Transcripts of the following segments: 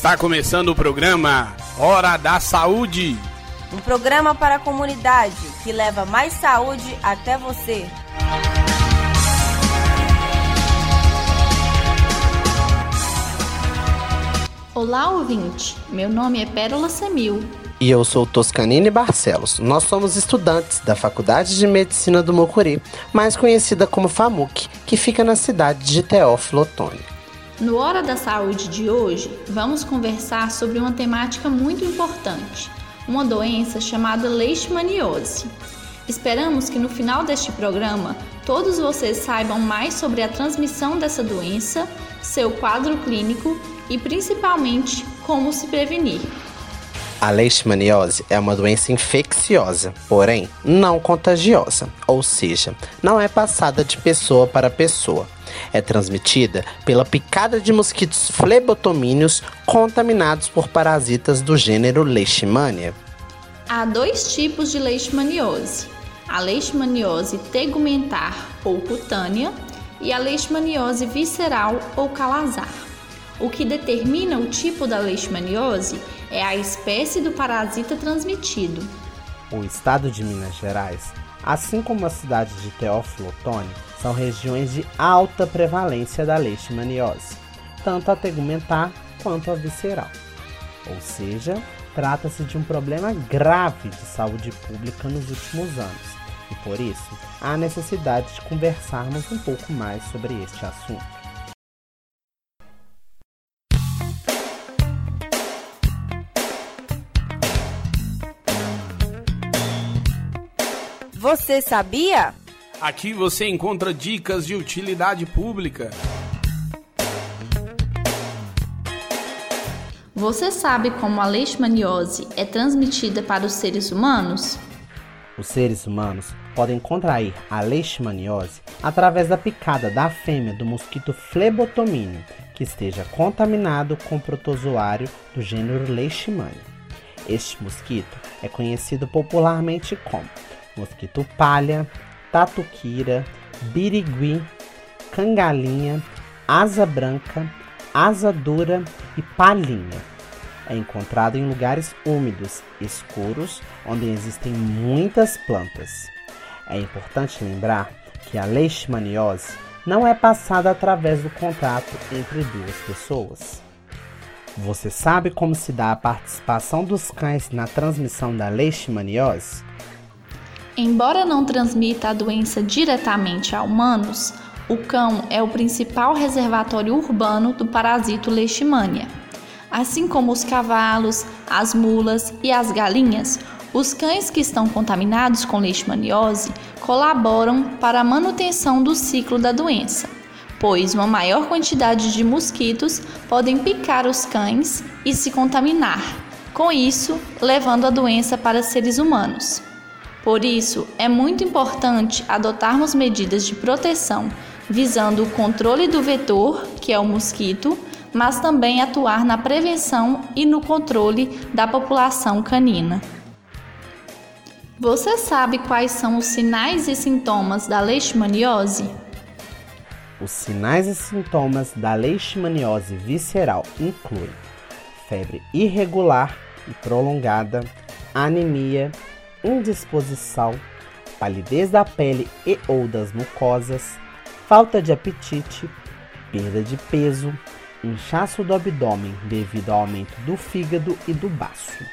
Está começando o programa Hora da Saúde. Um programa para a comunidade que leva mais saúde até você. Olá, ouvinte. Meu nome é Pérola Semil. E eu sou Toscanini Barcelos. Nós somos estudantes da Faculdade de Medicina do Mocuri, mais conhecida como FAMUC, que fica na cidade de Teófilo Otoni. No Hora da Saúde de hoje, vamos conversar sobre uma temática muito importante, uma doença chamada leishmaniose. Esperamos que no final deste programa todos vocês saibam mais sobre a transmissão dessa doença, seu quadro clínico e principalmente como se prevenir. A leishmaniose é uma doença infecciosa, porém não contagiosa, ou seja, não é passada de pessoa para pessoa. É transmitida pela picada de mosquitos flebotomíneos contaminados por parasitas do gênero Leishmania. Há dois tipos de leishmaniose: a leishmaniose tegumentar ou cutânea e a leishmaniose visceral ou calazar. O que determina o tipo da leishmaniose é a espécie do parasita transmitido. O estado de Minas Gerais, assim como a cidade de Teófilo Otoni, são regiões de alta prevalência da leishmaniose, tanto a tegumentar quanto a visceral. Ou seja, trata-se de um problema grave de saúde pública nos últimos anos e por isso há necessidade de conversarmos um pouco mais sobre este assunto. Você sabia? Aqui você encontra dicas de utilidade pública. Você sabe como a leishmaniose é transmitida para os seres humanos? Os seres humanos podem contrair a leishmaniose através da picada da fêmea do mosquito flebotomínio, que esteja contaminado com protozoário do gênero Leishmania. Este mosquito é conhecido popularmente como mosquito palha, tatuquira, birigui, cangalinha, asa branca, asa dura e palhinha. É encontrado em lugares úmidos, escuros, onde existem muitas plantas. É importante lembrar que a leishmaniose não é passada através do contato entre duas pessoas. Você sabe como se dá a participação dos cães na transmissão da leishmaniose? Embora não transmita a doença diretamente a humanos, o cão é o principal reservatório urbano do parasito Leishmania. Assim como os cavalos, as mulas e as galinhas, os cães que estão contaminados com leishmaniose colaboram para a manutenção do ciclo da doença, pois uma maior quantidade de mosquitos podem picar os cães e se contaminar, com isso levando a doença para seres humanos. Por isso, é muito importante adotarmos medidas de proteção visando o controle do vetor, que é o mosquito, mas também atuar na prevenção e no controle da população canina. Você sabe quais são os sinais e sintomas da leishmaniose? Os sinais e sintomas da leishmaniose visceral incluem febre irregular e prolongada, anemia, indisposição, palidez da pele e ou das mucosas, falta de apetite, perda de peso, inchaço do abdômen devido ao aumento do fígado e do baço.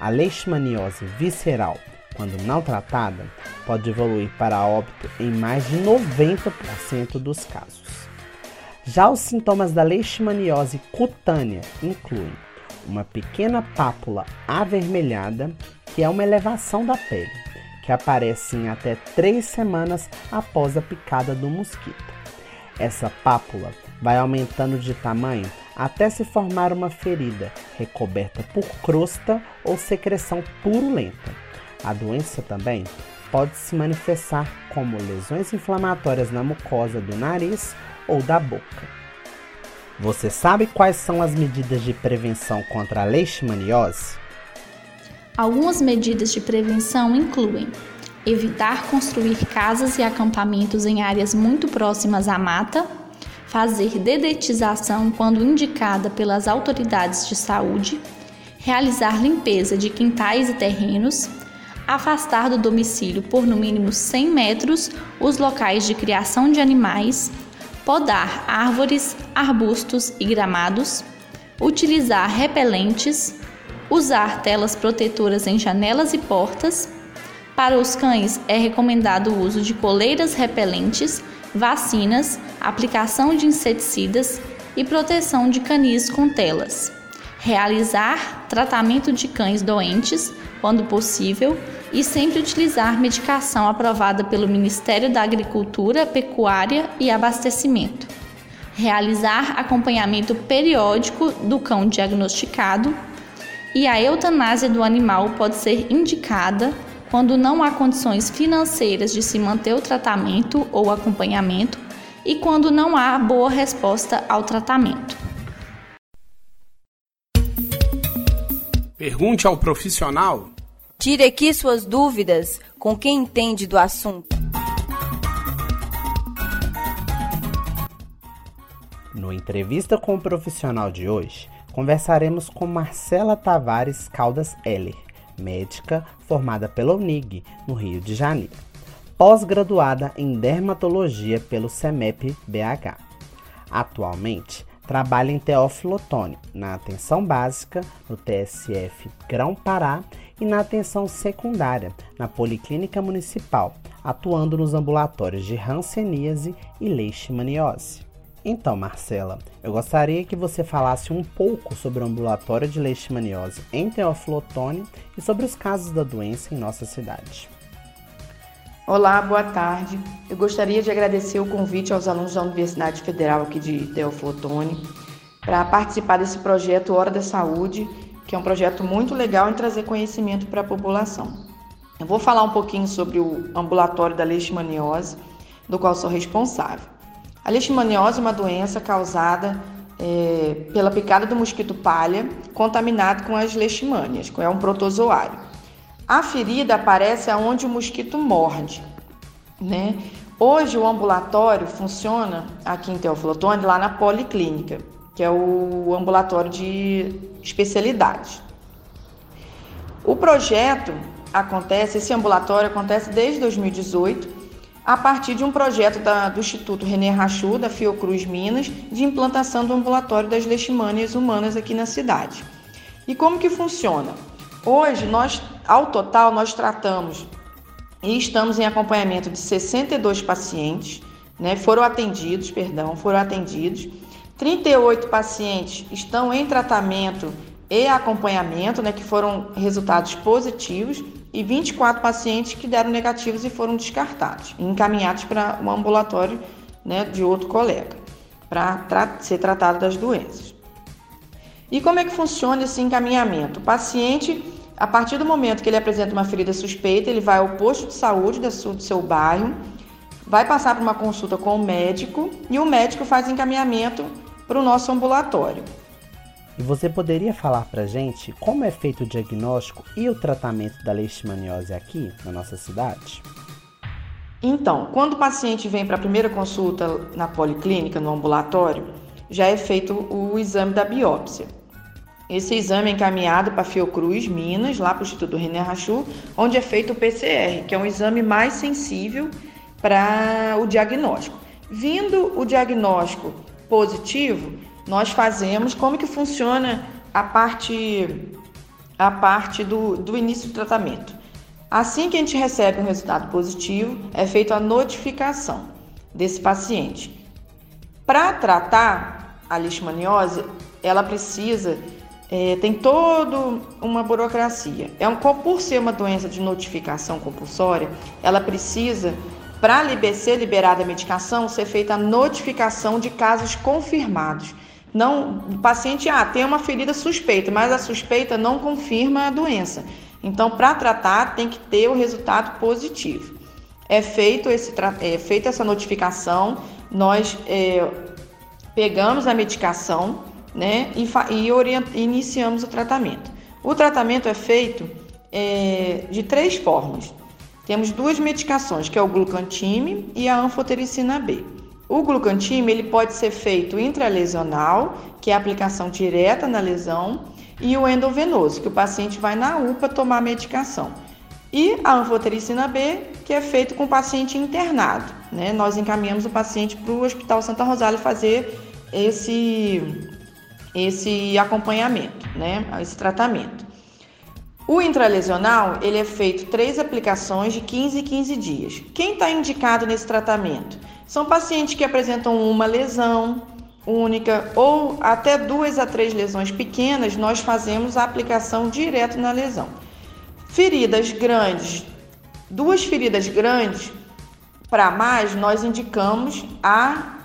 A leishmaniose visceral, quando não tratada, pode evoluir para óbito em mais de 90% dos casos. Já os sintomas da leishmaniose cutânea incluem uma pequena pápula avermelhada, que é uma elevação da pele, que aparece em até três semanas após a picada do mosquito. Essa pápula vai aumentando de tamanho até se formar uma ferida recoberta por crosta ou secreção purulenta. A doença também pode se manifestar como lesões inflamatórias na mucosa do nariz ou da boca. Você sabe quais são as medidas de prevenção contra a leishmaniose? Algumas medidas de prevenção incluem evitar construir casas e acampamentos em áreas muito próximas à mata, fazer dedetização quando indicada pelas autoridades de saúde, realizar limpeza de quintais e terrenos, afastar do domicílio por no mínimo 100 metros os locais de criação de animais, podar árvores, arbustos e gramados, utilizar repelentes, usar telas protetoras em janelas e portas. Para os cães é recomendado o uso de coleiras repelentes, vacinas, aplicação de inseticidas e proteção de canis com telas. Realizar tratamento de cães doentes, quando possível, e sempre utilizar medicação aprovada pelo Ministério da Agricultura, Pecuária e Abastecimento. Realizar acompanhamento periódico do cão diagnosticado e a eutanásia do animal pode ser indicada quando não há condições financeiras de se manter o tratamento ou acompanhamento e quando não há boa resposta ao tratamento. Pergunte ao profissional Tire aqui suas dúvidas com quem entende do assunto. No entrevista com o profissional de hoje, conversaremos com Marcela Tavares Caldas Heller, médica formada pela UNIG, no Rio de Janeiro, pós-graduada em dermatologia pelo CEMEP BH. Atualmente, trabalha em Teófilo Otoni, na atenção básica, no TSF Grão Pará e na atenção secundária, na Policlínica Municipal, atuando nos ambulatórios de Hanseníase e Leishmaniose. Então, Marcela, eu gostaria que você falasse um pouco sobre o ambulatório de leishmaniose em Teófilo Otoni e sobre os casos da doença em nossa cidade. Olá, boa tarde. Eu gostaria de agradecer o convite aos alunos da Universidade Federal aqui de Teófilo Otoni para participar desse projeto Hora da Saúde que é um projeto muito legal em trazer conhecimento para a população. Eu vou falar um pouquinho sobre o ambulatório da leishmaniose, do qual sou responsável. A leishmaniose é uma doença causada é, pela picada do mosquito palha, contaminado com as leishmanias, que é um protozoário. A ferida aparece aonde o mosquito morde, né? Hoje o ambulatório funciona aqui em Teoflotone, lá na policlínica que é o ambulatório de especialidade. O projeto acontece, esse ambulatório acontece desde 2018, a partir de um projeto da, do Instituto René Rachou, da Fiocruz Minas, de implantação do ambulatório das leishmanias humanas aqui na cidade. E como que funciona? Hoje, nós, ao total, nós tratamos e estamos em acompanhamento de 62 pacientes, né, foram atendidos, perdão, foram atendidos, 38 pacientes estão em tratamento e acompanhamento, né, que foram resultados positivos, e 24 pacientes que deram negativos e foram descartados, encaminhados para um ambulatório né, de outro colega, para tra ser tratado das doenças. E como é que funciona esse encaminhamento? O paciente, a partir do momento que ele apresenta uma ferida suspeita, ele vai ao posto de saúde do seu bairro, vai passar por uma consulta com o médico e o médico faz encaminhamento para o nosso ambulatório. E você poderia falar para gente como é feito o diagnóstico e o tratamento da leishmaniose aqui na nossa cidade? Então, quando o paciente vem para a primeira consulta na policlínica, no ambulatório, já é feito o exame da biópsia. Esse exame é encaminhado para Fiocruz, Minas, lá para o Instituto René Rachou, onde é feito o PCR, que é um exame mais sensível para o diagnóstico. Vindo o diagnóstico positivo, nós fazemos como que funciona a parte a parte do, do início do tratamento. Assim que a gente recebe um resultado positivo, é feita a notificação desse paciente. Para tratar a leishmaniose, ela precisa, é, tem toda uma burocracia. É um, por ser uma doença de notificação compulsória, ela precisa para ser liberada a medicação, ser feita a notificação de casos confirmados. Não, o paciente ah, tem uma ferida suspeita, mas a suspeita não confirma a doença. Então, para tratar, tem que ter o resultado positivo. É feito esse, é feita essa notificação, nós é, pegamos a medicação né, e, e iniciamos o tratamento. O tratamento é feito é, de três formas. Temos duas medicações, que é o glucantime e a anfotericina B. O glucantime ele pode ser feito intralesional, que é a aplicação direta na lesão, e o endovenoso, que o paciente vai na UPA tomar medicação. E a anfotericina B, que é feito com o paciente internado. Né? Nós encaminhamos o paciente para o Hospital Santa Rosália fazer esse, esse acompanhamento, né? esse tratamento. O intralesional, ele é feito três aplicações de 15 em 15 dias. Quem está indicado nesse tratamento? São pacientes que apresentam uma lesão única ou até duas a três lesões pequenas, nós fazemos a aplicação direto na lesão. Feridas grandes, duas feridas grandes para mais, nós indicamos a,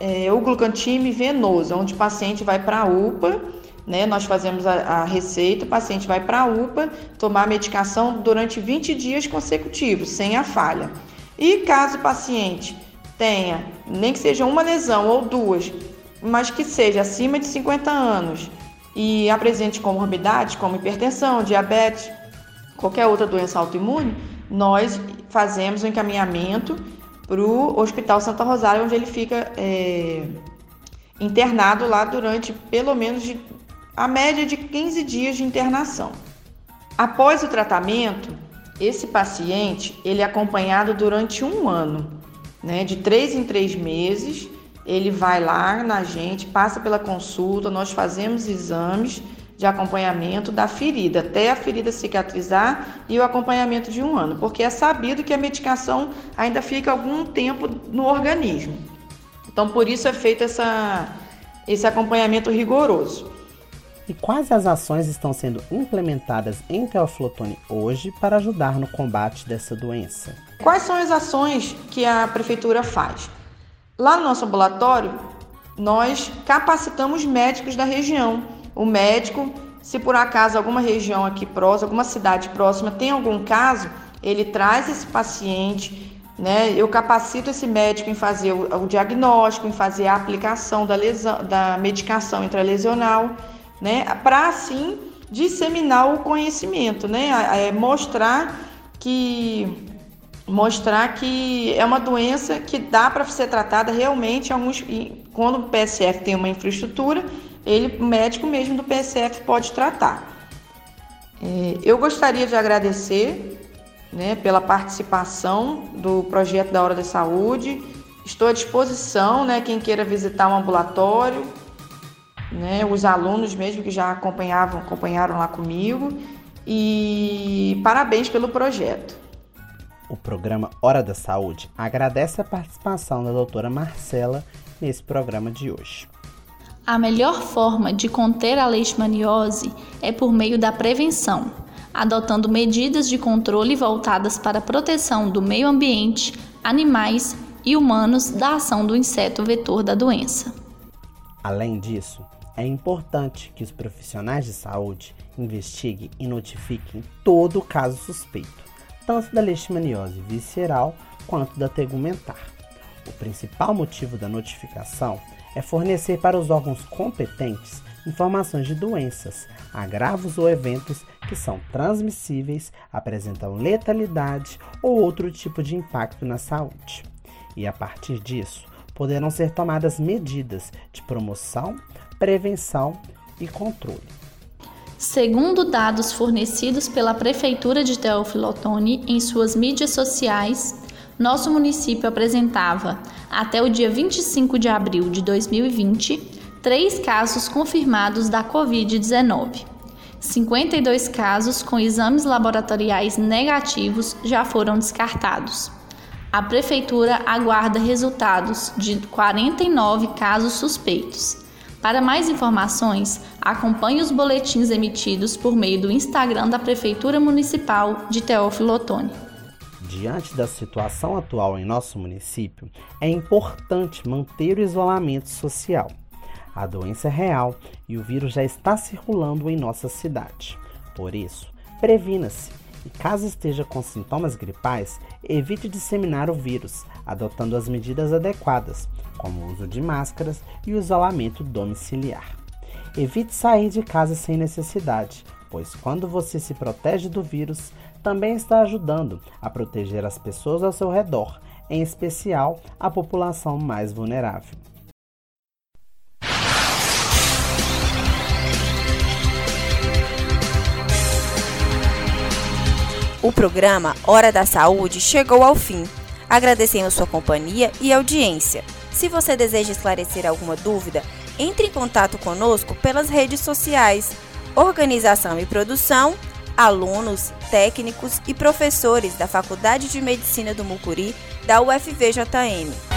é, o glucantime venoso, onde o paciente vai para a UPA, né? Nós fazemos a, a receita, o paciente vai para a UPA tomar a medicação durante 20 dias consecutivos, sem a falha. E caso o paciente tenha, nem que seja uma lesão ou duas, mas que seja acima de 50 anos e apresente comorbidades como hipertensão, diabetes, qualquer outra doença autoimune, nós fazemos o encaminhamento para o Hospital Santa Rosália, onde ele fica é, internado lá durante pelo menos de, a média de 15 dias de internação. Após o tratamento, esse paciente ele é acompanhado durante um ano, né, de três em três meses. Ele vai lá na gente, passa pela consulta, nós fazemos exames de acompanhamento da ferida, até a ferida cicatrizar e o acompanhamento de um ano, porque é sabido que a medicação ainda fica algum tempo no organismo. Então, por isso é feito essa, esse acompanhamento rigoroso. E quais as ações estão sendo implementadas em Teoflotone hoje para ajudar no combate dessa doença? Quais são as ações que a prefeitura faz? Lá no nosso ambulatório, nós capacitamos médicos da região o médico, se por acaso alguma região aqui próxima, alguma cidade próxima tem algum caso, ele traz esse paciente, né? Eu capacito esse médico em fazer o, diagnóstico, em fazer a aplicação da, lesão, da medicação intralesional, né? Para assim disseminar o conhecimento, né? É mostrar que mostrar que é uma doença que dá para ser tratada realmente alguns quando o PSF tem uma infraestrutura ele, o médico mesmo do PSF pode tratar. É, eu gostaria de agradecer né, pela participação do projeto da Hora da Saúde. Estou à disposição, né, quem queira visitar o um ambulatório, né, os alunos mesmo que já acompanhavam, acompanharam lá comigo. E parabéns pelo projeto. O programa Hora da Saúde agradece a participação da doutora Marcela nesse programa de hoje. A melhor forma de conter a leishmaniose é por meio da prevenção, adotando medidas de controle voltadas para a proteção do meio ambiente, animais e humanos da ação do inseto vetor da doença. Além disso, é importante que os profissionais de saúde investiguem e notifiquem todo caso suspeito, tanto da leishmaniose visceral quanto da tegumentar. O principal motivo da notificação é fornecer para os órgãos competentes informações de doenças, agravos ou eventos que são transmissíveis, apresentam letalidade ou outro tipo de impacto na saúde. E a partir disso, poderão ser tomadas medidas de promoção, prevenção e controle. Segundo dados fornecidos pela Prefeitura de Teófilo em suas mídias sociais, nosso município apresentava, até o dia 25 de abril de 2020, três casos confirmados da Covid-19. 52 casos com exames laboratoriais negativos já foram descartados. A Prefeitura aguarda resultados de 49 casos suspeitos. Para mais informações, acompanhe os boletins emitidos por meio do Instagram da Prefeitura Municipal de Teófilo Otoni. Diante da situação atual em nosso município, é importante manter o isolamento social. A doença é real e o vírus já está circulando em nossa cidade. Por isso, previna-se e, caso esteja com sintomas gripais, evite disseminar o vírus, adotando as medidas adequadas, como o uso de máscaras e o isolamento domiciliar. Evite sair de casa sem necessidade, pois quando você se protege do vírus, também está ajudando a proteger as pessoas ao seu redor, em especial a população mais vulnerável. O programa Hora da Saúde chegou ao fim. Agradecemos sua companhia e audiência. Se você deseja esclarecer alguma dúvida, entre em contato conosco pelas redes sociais. Organização e produção, alunos, técnicos e professores da Faculdade de Medicina do Mucuri da UFVJM.